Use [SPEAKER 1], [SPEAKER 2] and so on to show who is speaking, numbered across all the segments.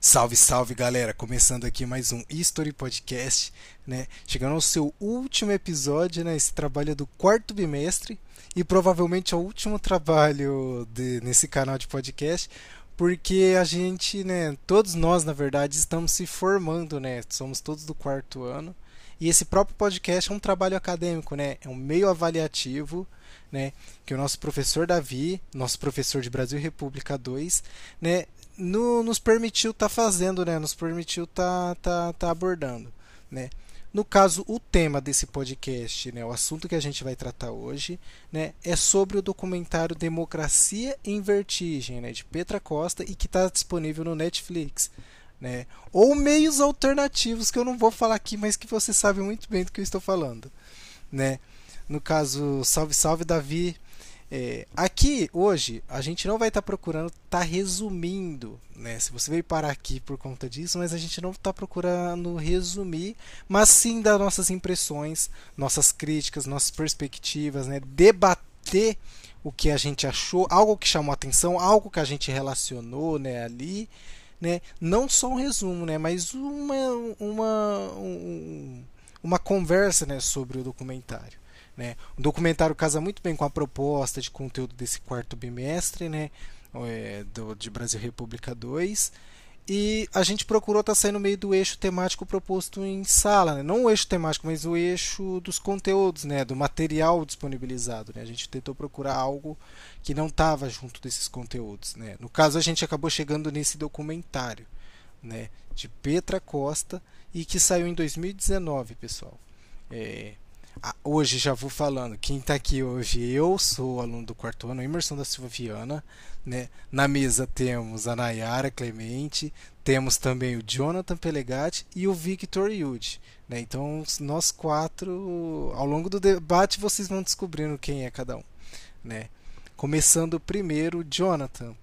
[SPEAKER 1] Salve, salve galera! Começando aqui mais um History Podcast, né? Chegando ao seu último episódio, né? Esse trabalho é do quarto bimestre e provavelmente é o último trabalho de, nesse canal de podcast, porque a gente, né? Todos nós, na verdade, estamos se formando, né? Somos todos do quarto ano e esse próprio podcast é um trabalho acadêmico, né? É um meio avaliativo né, que o nosso professor Davi, nosso professor de Brasil República 2, né, no, nos permitiu estar tá fazendo, né? Nos permitiu estar tá, tá, tá abordando, né? No caso, o tema desse podcast, né, o assunto que a gente vai tratar hoje, né, é sobre o documentário Democracia em Vertigem, né, de Petra Costa e que está disponível no Netflix, né, ou meios alternativos que eu não vou falar aqui, mas que você sabe muito bem do que eu estou falando, né. No caso, salve, salve, Davi, é, aqui hoje a gente não vai estar tá procurando, tá resumindo, né? Se você veio parar aqui por conta disso, mas a gente não está procurando resumir, mas sim dar nossas impressões, nossas críticas, nossas perspectivas, né? Debater o que a gente achou, algo que chamou atenção, algo que a gente relacionou, né? Ali, né? Não só um resumo, né? Mas uma uma um, uma conversa, né? Sobre o documentário. Né? O documentário casa muito bem com a proposta de conteúdo desse quarto bimestre, né? É, do, de Brasil República 2. E a gente procurou estar tá saindo meio do eixo temático proposto em sala, né? não o eixo temático, mas o eixo dos conteúdos, né? do material disponibilizado. Né? A gente tentou procurar algo que não estava junto desses conteúdos. Né? No caso, a gente acabou chegando nesse documentário né? de Petra Costa e que saiu em 2019, pessoal. É, hoje já vou falando, quem está aqui hoje, eu sou aluno do quarto ano, Emerson da Silva Viana, né? Na mesa temos a Nayara Clemente, temos também o Jonathan Pelegatti e o Victor Yud, né? Então, nós quatro, ao longo do debate, vocês vão descobrindo quem é cada um, né? Começando primeiro, Jonathan,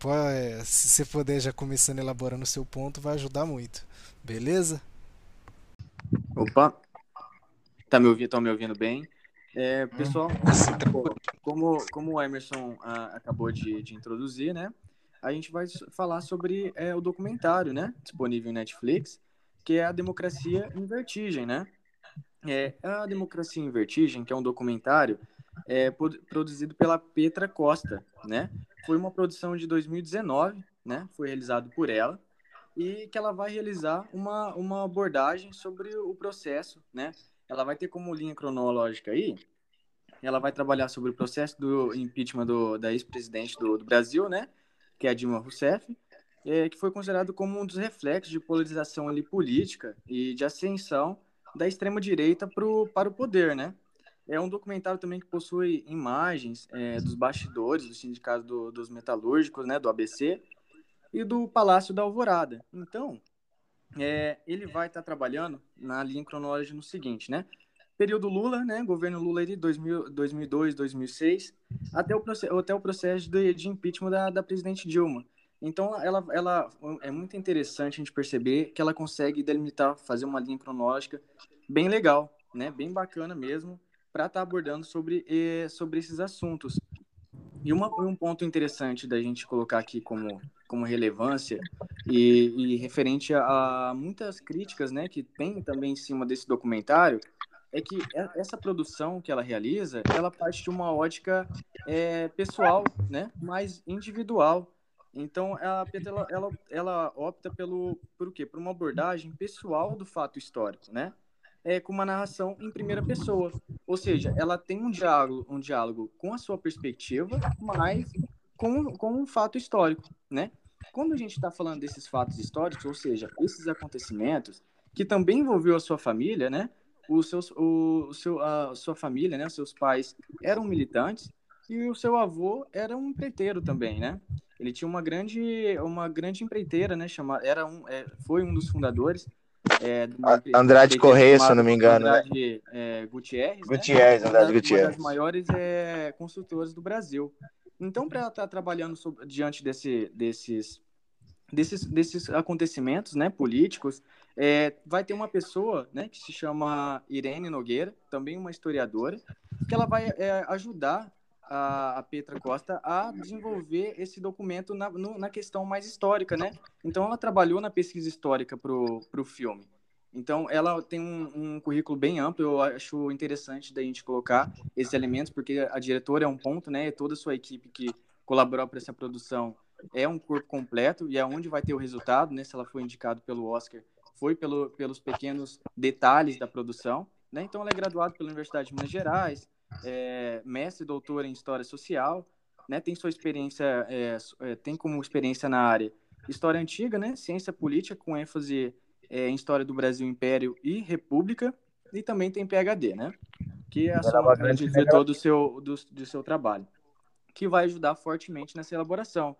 [SPEAKER 1] se você puder já começando elaborando o seu ponto, vai ajudar muito, beleza?
[SPEAKER 2] Opa, Tá me ouvindo, estão me ouvindo bem? É, pessoal, como, como o Emerson ah, acabou de, de, introduzir, né? A gente vai falar sobre é, o documentário, né? Disponível em Netflix, que é a Democracia em Vertigem, né? É, a Democracia em Vertigem, que é um documentário é, produzido pela Petra Costa, né? Foi uma produção de 2019, né? Foi realizado por ela e que ela vai realizar uma, uma abordagem sobre o processo, né? Ela vai ter como linha cronológica aí, ela vai trabalhar sobre o processo do impeachment do, da ex-presidente do, do, Brasil, né, que é a Dilma Rousseff, é, que foi considerado como um dos reflexos de polarização ali política e de ascensão da extrema-direita para o poder, né. É um documentário também que possui imagens é, dos bastidores do sindicato do, dos metalúrgicos, né, do ABC, e do Palácio da Alvorada. Então, é, ele vai estar tá trabalhando na linha cronológica no seguinte, né? Período Lula, né? Governo Lula de 2000, 2002, 2006, até o, até o processo de, de impeachment da, da presidente Dilma. Então, ela, ela é muito interessante a gente perceber que ela consegue delimitar, fazer uma linha cronológica bem legal, né? Bem bacana mesmo, para estar tá abordando sobre, sobre esses assuntos. E uma, um ponto interessante da gente colocar aqui como, como relevância e, e referente a, muitas críticas né, que tem também em cima desse documentário é que essa produção que ela realiza, ela parte de uma ótica é, pessoal, né, mais individual. Então, a ela, ela, ela opta pelo, por quê? Por uma abordagem pessoal do fato histórico, né? é, com uma narração em primeira pessoa. Ou seja, ela tem um diálogo, um diálogo com a sua perspectiva, mas com, com um fato histórico, né? Quando a gente está falando desses fatos históricos, ou seja, esses acontecimentos que também envolveu a sua família, né? Os seus, o, o seu, a sua família, né? Os seus pais eram militantes e o seu avô era um empreiteiro também, né? Ele tinha uma grande, uma grande empreiteira, né? Chamada, era um, é, foi um dos fundadores
[SPEAKER 3] é, Andrade Correia, se não me engano.
[SPEAKER 2] Né? Andrade é, Gutierrez.
[SPEAKER 3] Né? Gutierrez, né? Andrade Gutierrez.
[SPEAKER 2] Uma das maiores é, construtoras do Brasil. Então, para ela estar tá trabalhando sobre, diante desse, desses, desses, desses acontecimentos né, políticos, é, vai ter uma pessoa né, que se chama Irene Nogueira, também uma historiadora, que ela vai é, ajudar a, a Petra Costa a desenvolver esse documento na, no, na questão mais histórica, né? Então, ela trabalhou na pesquisa histórica para o filme. Então, ela tem um, um, currículo bem amplo, eu acho interessante da gente colocar esses elementos, porque a diretora é um ponto, né? E toda a sua equipe que colaborou para essa produção é um corpo completo e é onde vai ter o resultado, né? Se ela foi indicada pelo Oscar, foi pelo, pelos pequenos detalhes da produção, né? Então, ela é graduada pela Universidade de Minas Gerais, é, mestre e doutora em História Social, né? Tem sua experiência, é, é, tem como experiência na área História Antiga, né? Ciência Política, com ênfase é, em História do Brasil, Império e República, e também tem PhD, né? Que é a soma de todo do seu, do, do seu trabalho, que vai ajudar fortemente nessa elaboração.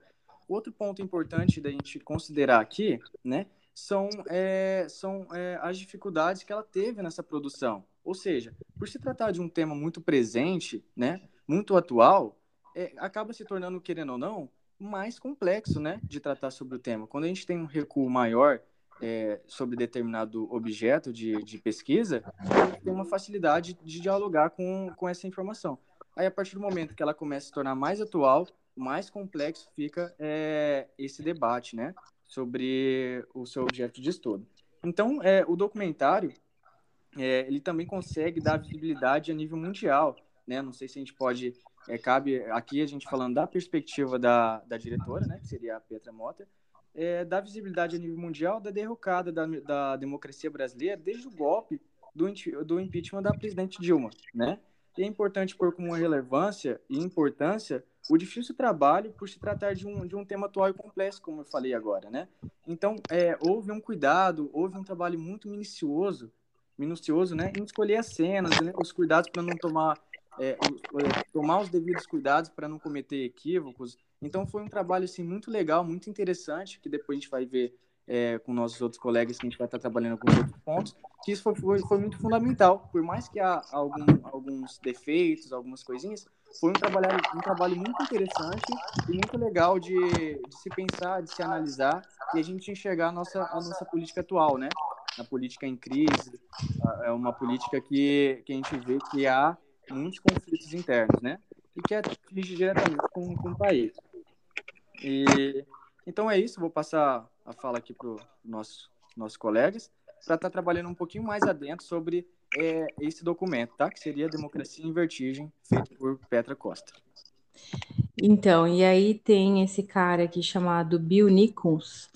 [SPEAKER 2] Outro ponto importante da gente considerar aqui, né, são, é, são é, as dificuldades que ela teve nessa produção. Ou seja, por se tratar de um tema muito presente, né, muito atual, é, acaba se tornando, querendo ou não, mais complexo né, de tratar sobre o tema. Quando a gente tem um recuo maior é, sobre determinado objeto de, de pesquisa, tem uma facilidade de dialogar com, com essa informação. Aí, a partir do momento que ela começa a se tornar mais atual, mais complexo fica é, esse debate, né, sobre o seu objeto de estudo. Então, é, o documentário, é, ele também consegue dar visibilidade a nível mundial, né, não sei se a gente pode, é, cabe aqui a gente falando da perspectiva da, da diretora, né, que seria a Petra Mota, é, da visibilidade a nível mundial da derrocada da, da democracia brasileira desde o golpe do, do impeachment da presidente Dilma, né? E é importante pôr como relevância e importância o difícil trabalho por se tratar de um, de um tema atual e complexo, como eu falei agora, né? Então, é, houve um cuidado, houve um trabalho muito minucioso, minucioso, né, em escolher as cenas, né, os cuidados para não tomar, é, tomar os devidos cuidados para não cometer equívocos, então foi um trabalho assim muito legal, muito interessante, que depois a gente vai ver é, com nossos outros colegas que a gente vai estar trabalhando com outros pontos, que isso foi, foi, foi muito fundamental. Por mais que há algum, alguns defeitos, algumas coisinhas, foi um trabalho, um trabalho muito interessante e muito legal de, de se pensar, de se analisar e a gente enxergar a nossa, a nossa política atual, né? A política em crise, é uma política que, que a gente vê que há muitos conflitos internos, né? E que atinge diretamente com, com o país. E, então é isso, vou passar a fala aqui para os nossos, nossos colegas, para estar tá trabalhando um pouquinho mais adentro sobre é, esse documento, tá? Que seria Democracia em Vertigem, feito por Petra Costa.
[SPEAKER 4] Então, e aí tem esse cara aqui chamado Bill Nichols,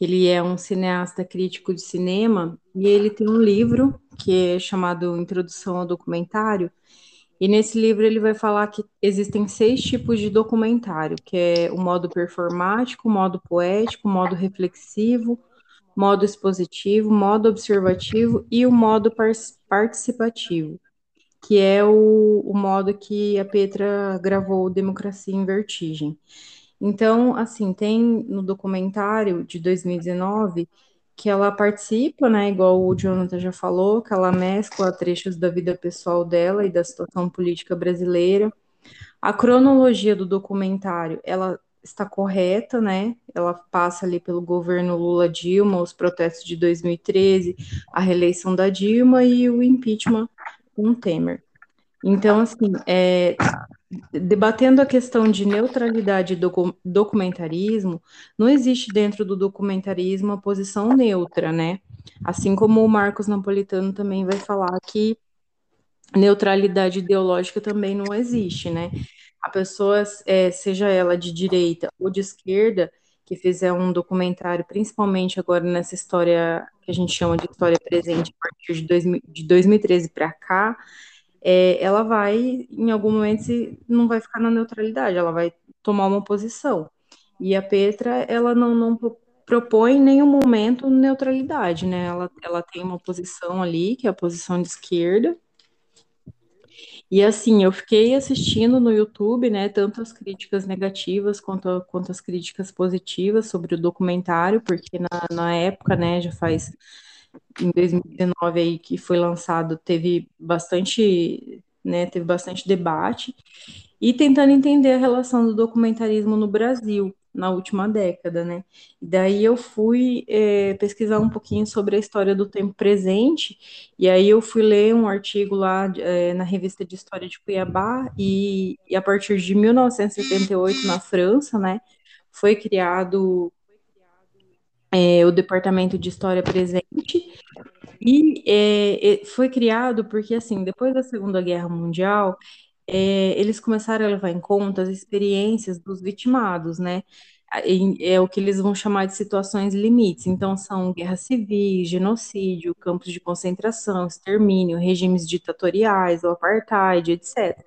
[SPEAKER 4] ele é um cineasta crítico de cinema, e ele tem um livro que é chamado Introdução ao Documentário, e nesse livro ele vai falar que existem seis tipos de documentário, que é o modo performático, o modo poético, o modo reflexivo, modo expositivo, modo observativo e o modo participativo, que é o, o modo que a Petra gravou Democracia em Vertigem. Então, assim, tem no documentário de 2019 que ela participa, né, igual o Jonathan já falou, que ela mescla trechos da vida pessoal dela e da situação política brasileira. A cronologia do documentário, ela está correta, né? Ela passa ali pelo governo Lula Dilma, os protestos de 2013, a reeleição da Dilma e o impeachment com Temer. Então, assim, é, debatendo a questão de neutralidade do documentarismo, não existe dentro do documentarismo a posição neutra, né? Assim como o Marcos Napolitano também vai falar que neutralidade ideológica também não existe, né? A pessoa, é, seja ela de direita ou de esquerda, que fizer um documentário, principalmente agora nessa história que a gente chama de história presente, a partir de, 2000, de 2013 para cá, é, ela vai, em algum momento, não vai ficar na neutralidade, ela vai tomar uma posição. E a Petra, ela não, não propõe em nenhum momento neutralidade, né? Ela, ela tem uma posição ali, que é a posição de esquerda. E assim, eu fiquei assistindo no YouTube, né, tanto as críticas negativas quanto, quanto as críticas positivas sobre o documentário, porque na, na época, né, já faz em 2019 aí que foi lançado teve bastante, né, teve bastante debate e tentando entender a relação do documentarismo no Brasil. na última década, né? E daí eu fui é, pesquisar um pouquinho sobre a história do tempo presente, e aí eu fui ler um artigo lá é, na revista de História de Cuiabá, e, e a partir de 1978, na França, né, foi criado é, o Departamento de História Presente, e é, foi criado porque, assim, depois da Segunda Guerra Mundial, é, eles começaram a levar em conta as experiências dos vitimados, né? É o que eles vão chamar de situações limites. Então, são guerras civis, genocídio, campos de concentração, extermínio, regimes ditatoriais, o apartheid, etc.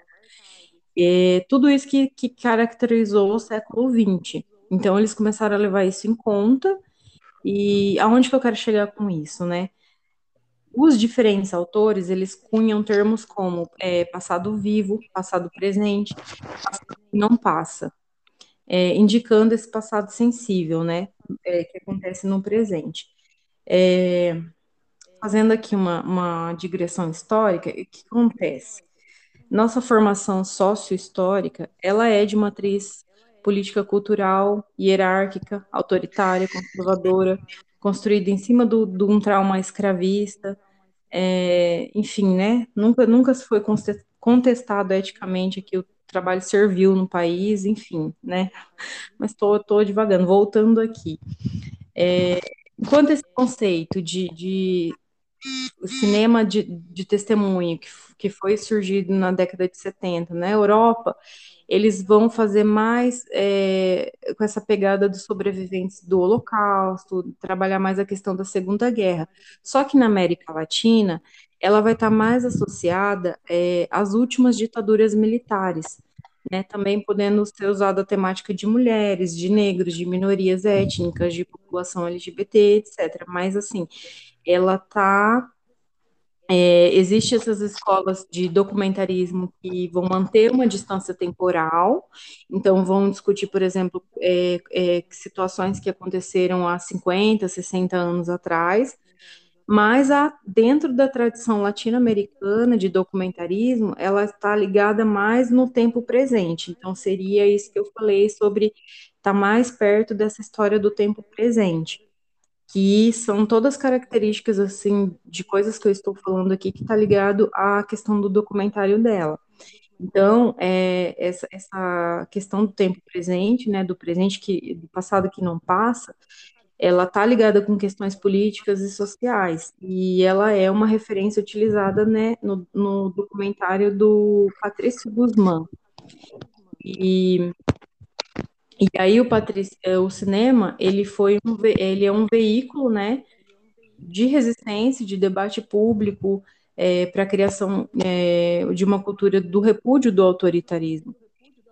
[SPEAKER 4] É, tudo isso que, que caracterizou o século XX. Então, eles começaram a levar isso em conta. E aonde que eu quero chegar com isso, né? Os diferentes autores, eles cunham termos como é, passado vivo, passado presente, passado que não passa, é, indicando esse passado sensível, né, é, que acontece no presente. É, fazendo aqui uma, uma digressão histórica, o que acontece? Nossa formação sócio-histórica, ela é de matriz política cultural, hierárquica, autoritária, conservadora, construída em cima de um trauma escravista, é, enfim, né? Nunca, nunca se foi contestado eticamente que o trabalho serviu no país, enfim, né? Mas estou tô, tô divagando, voltando aqui. É, enquanto esse conceito de, de cinema de, de testemunho que, que foi surgido na década de 70 na Europa, eles vão fazer mais é, com essa pegada dos sobreviventes do Holocausto, trabalhar mais a questão da Segunda Guerra. Só que na América Latina, ela vai estar mais associada é, às últimas ditaduras militares, né, também podendo ser usada a temática de mulheres, de negros, de minorias étnicas, de população LGBT, etc. Mas, assim, ela está é, Existem essas escolas de documentarismo que vão manter uma distância temporal, então vão discutir, por exemplo, é, é, situações que aconteceram há 50, 60 anos atrás, mas a, dentro da tradição latino-americana de documentarismo, ela está ligada mais no tempo presente, então seria isso que eu falei sobre estar tá mais perto dessa história do tempo presente que são todas características assim de coisas que eu estou falando aqui que está ligado à questão do documentário dela. Então, é, essa, essa questão do tempo presente, né, do presente que do passado que não passa, ela está ligada com questões políticas e sociais e ela é uma referência utilizada, né, no, no documentário do Patrício Guzmán. E e aí o, Patric... É, o cinema, ele foi um, ele é um veículo, né, de resistência, de debate público é, para a criação é, de uma cultura do repúdio do autoritarismo.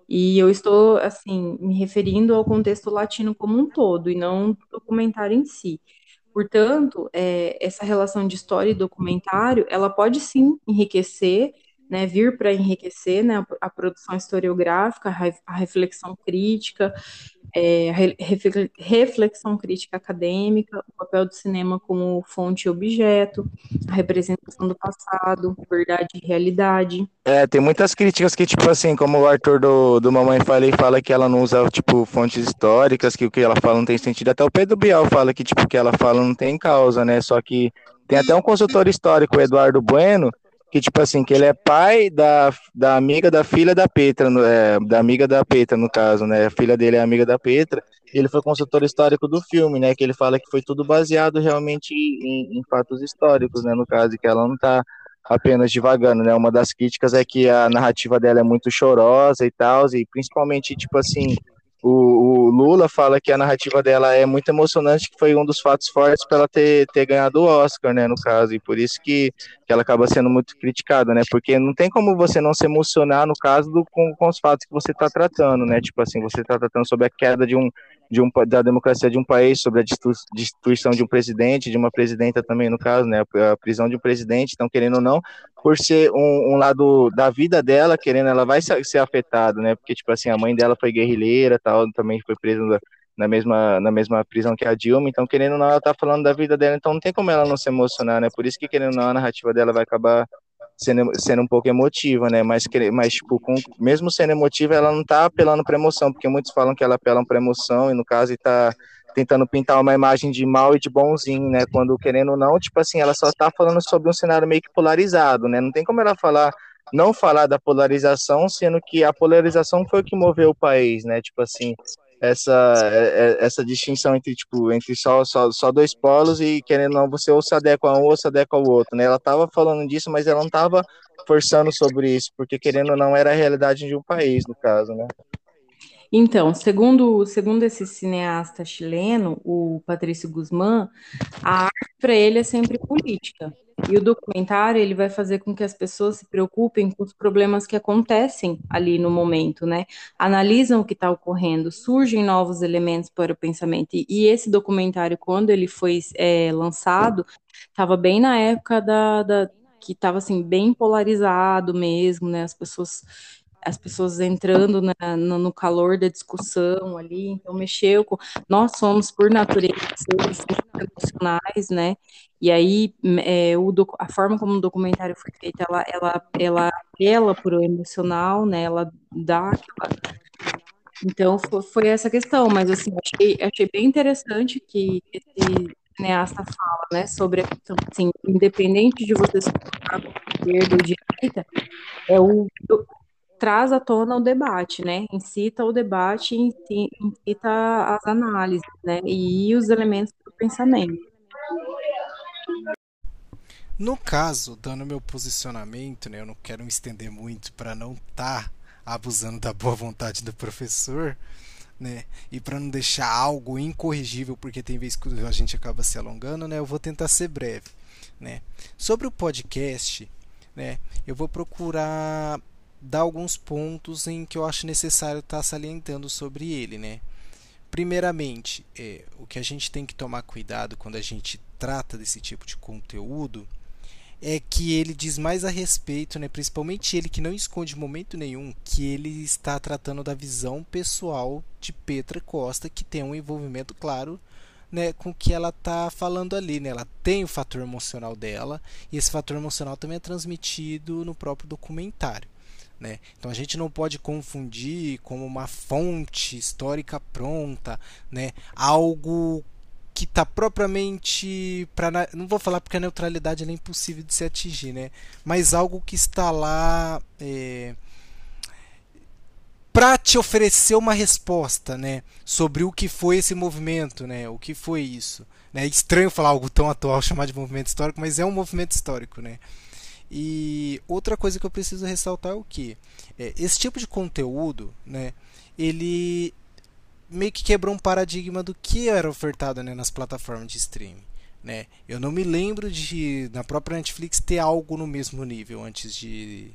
[SPEAKER 4] E eu estou, assim, me referindo ao contexto latino como um todo, e não do documentário em si. Portanto, é, essa relação de história e documentário, ela pode sim enriquecer né, vir para enriquecer né, a, produção historiográfica, a, reflexão crítica, é, reflexão crítica acadêmica, o papel do cinema como fonte e objeto, a representação do passado, verdade e realidade.
[SPEAKER 3] É, tem muitas críticas que, tipo assim, como o Arthur do, do Mamãe Falei fala que ela não usa, tipo, fontes históricas, que o que ela fala não tem sentido, até o Pedro Bial fala que, tipo, o que ela fala não tem causa, né, só que tem até um consultor histórico, o Eduardo Bueno, que tipo assim, que ele é pai da, da amiga da filha da Petra, é, da amiga da Petra, no caso, né? A filha dele é amiga da Petra. Ele foi consultor histórico do filme, né? Que ele fala que foi tudo baseado realmente em, em fatos históricos, né? No caso, que ela não tá apenas divagando, né? Uma das críticas é que a narrativa dela é muito chorosa e tal, e principalmente, tipo assim, o, o, Lula fala que a narrativa dela é muito emocionante, que foi um dos fatos fortes para ela ter, ter ganhado o Oscar, né, no caso, e por isso que, que ela acaba sendo muito criticada, né, porque não tem como você não se emocionar, no caso, do, com, com os fatos que você está tratando, né, tipo assim, você está tratando sobre a queda de um, de um, da democracia de um país, sobre a destituição de um presidente, de uma presidenta também, no caso, né, a prisão de um presidente, então, querendo ou não, por ser um, um lado da vida dela, querendo, ela vai ser, afetada, né, porque, tipo assim, a mãe dela foi guerrilheira, tal, também foi presa na mesma, na mesma prisão que a Dilma, então, querendo ou não, ela tá falando da vida dela, então não tem como ela não se emocionar, né, por isso que, querendo ou não, a narrativa dela vai acabar sendo, sendo um pouco emotiva, né? Mas, mas tipo, com, mesmo sendo emotiva, ela não tá apelando para emoção, porque muitos falam que ela apela para emoção, e no caso está tentando pintar uma imagem de mal e de bonzinho, né? Quando querendo ou não, tipo assim, ela só tá falando sobre um cenário meio que polarizado, né? Não tem como ela falar, não falar da polarização, sendo que a polarização foi o que moveu o país, né? Tipo assim, essa, é, é, essa distinção entre, tipo, entre só, só, só dois polos e querendo não, você ou se adequa a um ou se adequa ao outro, né? Ela estava falando disso, mas ela não estava forçando sobre isso, porque querendo ou não, era a realidade de um país, no caso, né?
[SPEAKER 4] Então, segundo, segundo esse cineasta chileno, o Patrício Guzmán, a arte para ele é sempre política. E o documentário ele vai fazer com que as pessoas se preocupem com os problemas que acontecem ali no momento, né? Analisam o que está ocorrendo, surgem novos elementos para o pensamento. E, e esse documentário, quando ele foi é, lançado, estava bem na época da, da que estava assim bem polarizado mesmo, né? As pessoas as pessoas entrando na, no, no, calor da discussão ali, então mexeu com. Nós somos, por natureza, seres emocionais, né? E aí é, o, a forma como o documentário foi feito, ela, ela, ela apela para o emocional, né? Ela dá aquela. Então foi, essa questão, mas assim, achei, achei bem interessante que esse cineasta fala, né, sobre a questão, assim, independente de você se colocar esquerda ou direita, é o, traz à tona o debate, né? Incita o debate, incita as análises, né? E os elementos do pensamento.
[SPEAKER 1] No caso, dando meu posicionamento, né, eu não quero me estender muito para não estar tá abusando da boa vontade do professor, né, e para não deixar algo incorrigível, porque tem vezes que a gente acaba se alongando, né, eu vou tentar ser breve, né. Sobre o podcast, né, eu vou procurar dar alguns pontos em que eu acho necessário estar tá salientando sobre ele, né? Primeiramente, é, o que a gente tem que tomar cuidado quando a gente trata desse tipo de conteúdo é que ele diz mais a respeito, né, principalmente ele que não esconde momento nenhum que ele está tratando da visão pessoal de Petra Costa, que tem um envolvimento claro né, com o que ela está falando ali. Né? Ela tem o fator emocional dela e esse fator emocional também é transmitido no próprio documentário. Né? Então a gente não pode confundir como uma fonte histórica pronta, né? algo que está propriamente para não vou falar porque a neutralidade é impossível de se atingir, né? Mas algo que está lá é, para te oferecer uma resposta, né? Sobre o que foi esse movimento, né? O que foi isso? Né? É estranho falar algo tão atual chamar de movimento histórico, mas é um movimento histórico, né? E outra coisa que eu preciso ressaltar é o que é, esse tipo de conteúdo, né, ele meio que quebrou um paradigma do que era ofertado né, nas plataformas de streaming. Né? Eu não me lembro de na própria Netflix ter algo no mesmo nível antes de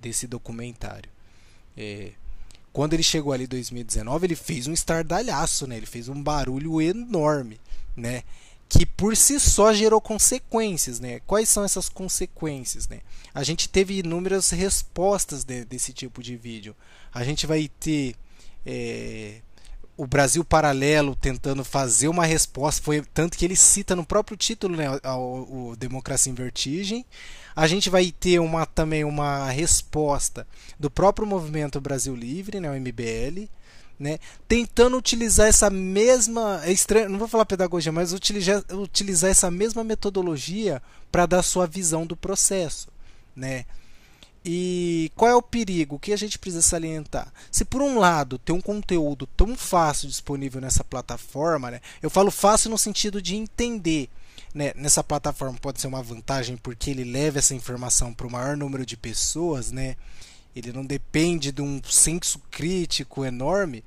[SPEAKER 1] desse documentário. É, quando ele chegou ali em 2019, ele fez um estardalhaço, né? Ele fez um barulho enorme, né? Que por si só gerou consequências, né? Quais são essas consequências, né? A gente teve inúmeras respostas de, desse tipo de vídeo. A gente vai ter é, o Brasil Paralelo tentando fazer uma resposta, foi tanto que ele cita no próprio título, né, o, o Democracia em Vertigem. A gente vai ter uma também uma resposta do próprio Movimento Brasil Livre, né, o MBL né, tentando utilizar essa mesma, é estranho, não vou falar pedagogia, mas utilizar, utilizar essa mesma metodologia para dar sua visão do processo, né? E qual é o perigo? O que a gente precisa salientar? Se por um lado tem um conteúdo tão fácil disponível nessa plataforma, né? eu falo fácil no sentido de entender. Né? Nessa plataforma pode ser uma vantagem porque ele leva essa informação para o maior número de pessoas, né? Ele não depende de um senso crítico enorme,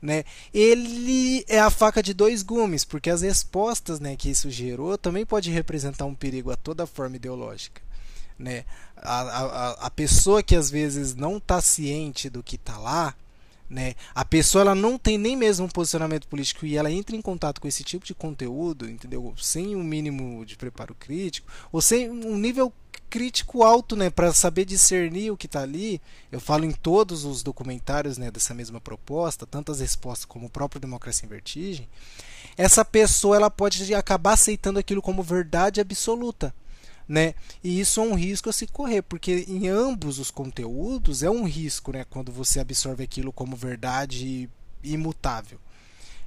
[SPEAKER 1] né? Ele é a faca de dois gumes, porque as respostas, né, que isso gerou também pode representar um perigo a toda forma ideológica, né? A, a, a pessoa que às vezes não está ciente do que está lá, né? A pessoa ela não tem nem mesmo um posicionamento político e ela entra em contato com esse tipo de conteúdo, entendeu? Sem um mínimo de preparo crítico ou sem um nível crítico alto, né, para saber discernir o que está ali. Eu falo em todos os documentários, né, dessa mesma proposta, tantas respostas como o próprio Democracia em Vertigem. Essa pessoa ela pode acabar aceitando aquilo como verdade absoluta, né? E isso é um risco a se correr, porque em ambos os conteúdos é um risco, né? Quando você absorve aquilo como verdade imutável.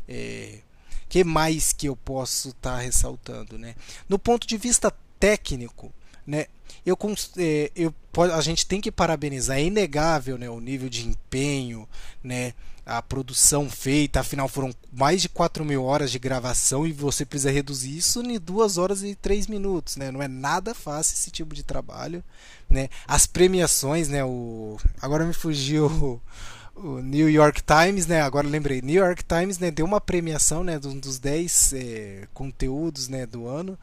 [SPEAKER 1] É, que mais que eu posso estar tá ressaltando, né? No ponto de vista técnico, né? Eu, é, eu, a gente tem que parabenizar, é inegável né, o nível de empenho, né, a produção feita, afinal foram mais de 4 mil horas de gravação e você precisa reduzir isso em 2 horas e 3 minutos, né? Não é nada fácil esse tipo de trabalho, né? As premiações, né? O... Agora me fugiu o, o New York Times, né? Agora lembrei, New York Times né, deu uma premiação, né? Dos 10 é, conteúdos né, do ano,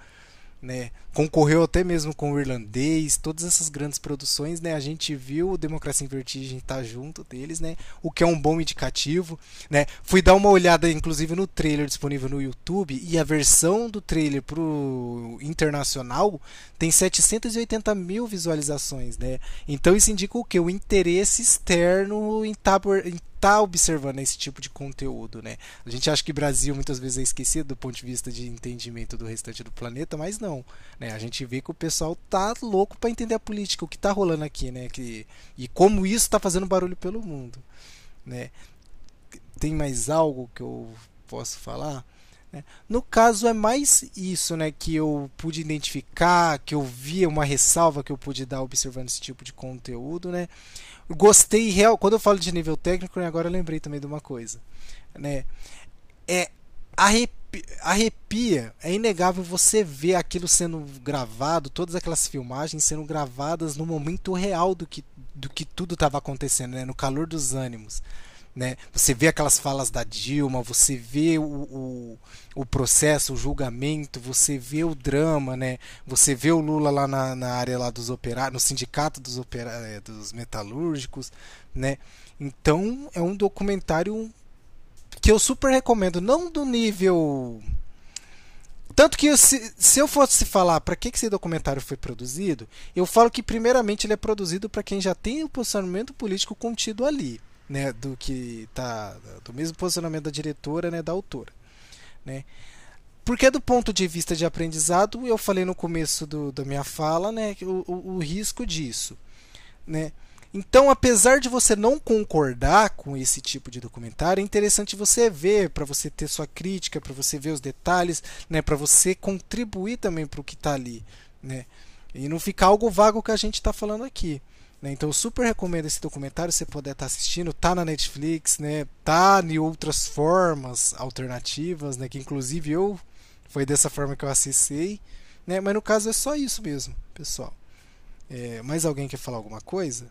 [SPEAKER 1] né? Concorreu até mesmo com o irlandês, todas essas grandes produções, né? A gente viu o Democracia em Vertigem estar tá junto deles, né? O que é um bom indicativo, né? Fui dar uma olhada, inclusive, no trailer disponível no YouTube e a versão do trailer pro internacional tem 780 mil visualizações, né? Então isso indica o que? O interesse externo em estar tá, tá observando esse tipo de conteúdo, né? A gente acha que o Brasil muitas vezes é esquecido do ponto de vista de entendimento do restante do planeta, mas não, né? A gente vê que o pessoal tá louco para entender a política, o que tá rolando aqui, né? Que, e como isso tá fazendo barulho pelo mundo, né? Tem mais algo que eu posso falar? Né? No caso é mais isso, né, que eu pude identificar, que eu via uma ressalva que eu pude dar observando esse tipo de conteúdo, né? gostei real. Quando eu falo de nível técnico, né, agora eu lembrei também de uma coisa, né? É arrepia, arrepia, é inegável você ver aquilo sendo gravado, todas aquelas filmagens sendo gravadas no momento real do que, do que tudo estava acontecendo, né? no calor dos ânimos. Né? Você vê aquelas falas da Dilma, você vê o, o, o, processo, o julgamento, você vê o drama, né? Você vê o Lula lá na, na área lá dos operários, no sindicato dos, opera, é, dos metalúrgicos, né? Então é um documentário que eu super recomendo, não do nível tanto que se, se eu fosse falar para que esse documentário foi produzido, eu falo que primeiramente ele é produzido para quem já tem o posicionamento político contido ali né, do que tá do mesmo posicionamento da diretora, né, da autora, né? Porque do ponto de vista de aprendizado, eu falei no começo do, da minha fala, né, o, o, o risco disso, né? Então, apesar de você não concordar com esse tipo de documentário, é interessante você ver, para você ter sua crítica, para você ver os detalhes, né, para você contribuir também para o que está ali, né? E não ficar algo vago que a gente está falando aqui. Né? Então eu super recomendo esse documentário, você puder estar tá assistindo, tá na Netflix, né? Tá em outras formas alternativas, né? Que inclusive eu foi dessa forma que eu acessei, né? Mas no caso é só isso mesmo, pessoal. É, mais alguém quer falar alguma coisa?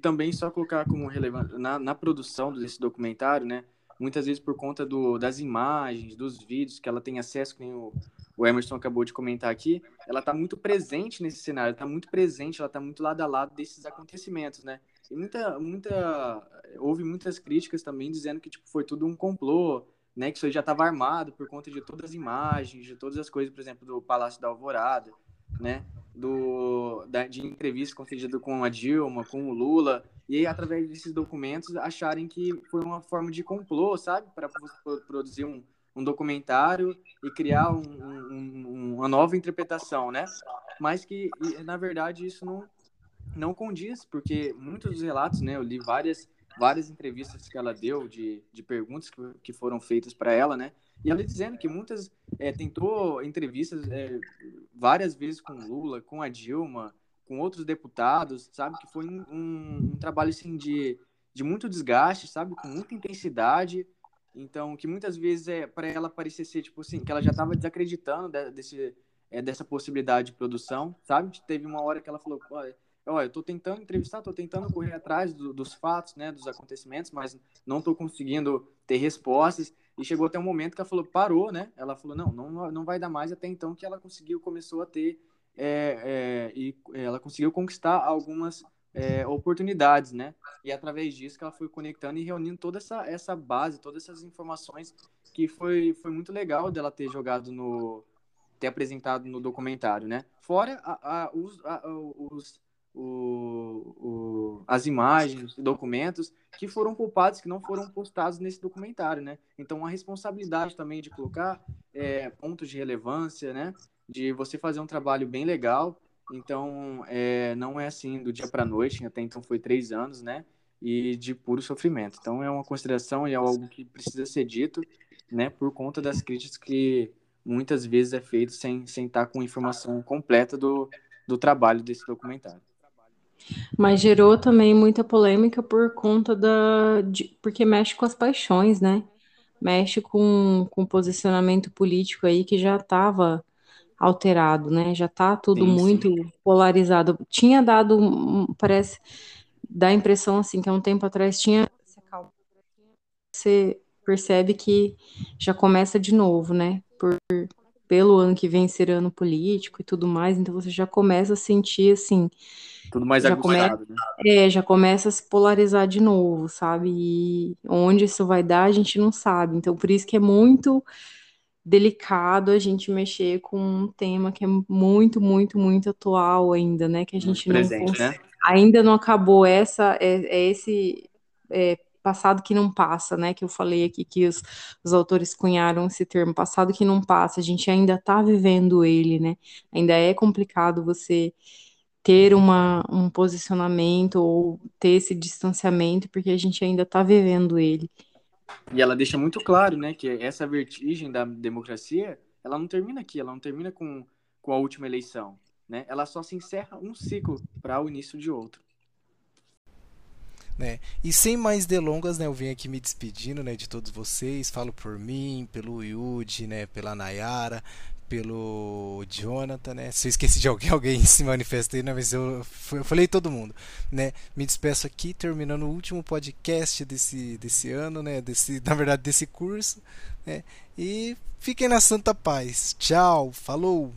[SPEAKER 2] Também só colocar como relevante na, na produção desse documentário, né? Muitas vezes por conta do, das imagens, dos vídeos que ela tem acesso, que nem o, o Emerson acabou de comentar aqui, ela está muito presente nesse cenário, está muito presente, ela está muito lado a lado desses acontecimentos, né? E muita, muita, houve muitas críticas também dizendo que tipo foi tudo um complô, né? Que isso já estava armado por conta de todas as imagens, de todas as coisas, por exemplo, do Palácio da Alvorada, né? Do, da, de entrevista concedida com a Dilma, com o Lula, e aí, através desses documentos, acharem que foi uma forma de complô, sabe? Para produzir um, um documentário e criar um, um, uma nova interpretação, né? Mas que, na verdade, isso não, não condiz, porque muitos dos relatos, né? Eu li várias, várias entrevistas que ela deu de, de perguntas que, que foram feitas para ela, né? E ela dizendo que muitas é, tentou entrevistas é, várias vezes com Lula, com a Dilma, com outros deputados, sabe? Que foi um, um, um trabalho assim de, de muito desgaste, sabe? Com muita intensidade então, que muitas vezes é para ela parecer ser, tipo assim, que ela já estava desacreditando de, desse, é, dessa possibilidade de produção, sabe? Teve uma hora que ela falou, olha, olha eu tô tentando entrevistar, tô tentando correr atrás do, dos fatos, né, dos acontecimentos, mas não tô conseguindo ter respostas. E chegou até um momento que ela falou, parou, né? Ela falou, não, não, não vai dar mais. Até então que ela conseguiu, começou a ter, é, é, e ela conseguiu conquistar algumas é, oportunidades, né? E através disso que ela foi conectando e reunindo toda essa, essa base, todas essas informações que foi, foi muito legal dela ter jogado no ter apresentado no documentário, né? Fora a, a, os, a, os o, o, as imagens, documentos que foram culpados, que não foram postados nesse documentário, né? Então a responsabilidade também de colocar é, pontos de relevância, né? de você fazer um trabalho bem legal. Então, é, não é assim do dia para noite, até então foi três anos, né? E de puro sofrimento. Então, é uma consideração e é algo que precisa ser dito, né? Por conta das críticas que muitas vezes é feito sem, sem estar com informação completa do, do trabalho desse documentário.
[SPEAKER 4] Mas gerou também muita polêmica por conta da. De, porque mexe com as paixões, né? Mexe com, com posicionamento político aí que já estava alterado, né? Já está tudo sim, muito sim. polarizado. Tinha dado, parece, dá a impressão assim que há um tempo atrás tinha. Você percebe que já começa de novo, né? Por, pelo ano que vem ser ano político e tudo mais, então você já começa a sentir assim
[SPEAKER 2] tudo mais já aguçado,
[SPEAKER 4] come... né? É, já começa a se polarizar de novo, sabe? E onde isso vai dar, a gente não sabe. Então, por isso que é muito delicado a gente mexer com um tema que é muito, muito, muito atual ainda, né? Que a gente
[SPEAKER 2] não né?
[SPEAKER 4] ainda não acabou essa é, é esse é, passado que não passa, né? Que eu falei aqui que os, os autores cunharam esse termo, passado que não passa. A gente ainda está vivendo ele, né? Ainda é complicado você ter uma, um posicionamento ou ter esse distanciamento, porque a gente ainda está vivendo ele.
[SPEAKER 2] E ela deixa muito claro, né, que essa vertigem da democracia, ela não termina aqui, ela não termina com, com a última eleição, né? Ela só se encerra um ciclo para o início de outro.
[SPEAKER 1] Né? E sem mais delongas, né, eu venho aqui me despedindo, né, de todos vocês, falo por mim, pelo Yudi, né, pela Nayara, pelo Jonathan, né? Se eu esqueci de alguém, alguém se manifestei, né? Mas eu, eu falei todo mundo, né? Me despeço aqui, terminando o último podcast desse, desse ano, né? Desse, na verdade, desse curso, né? E fiquem na santa paz. Tchau, falou!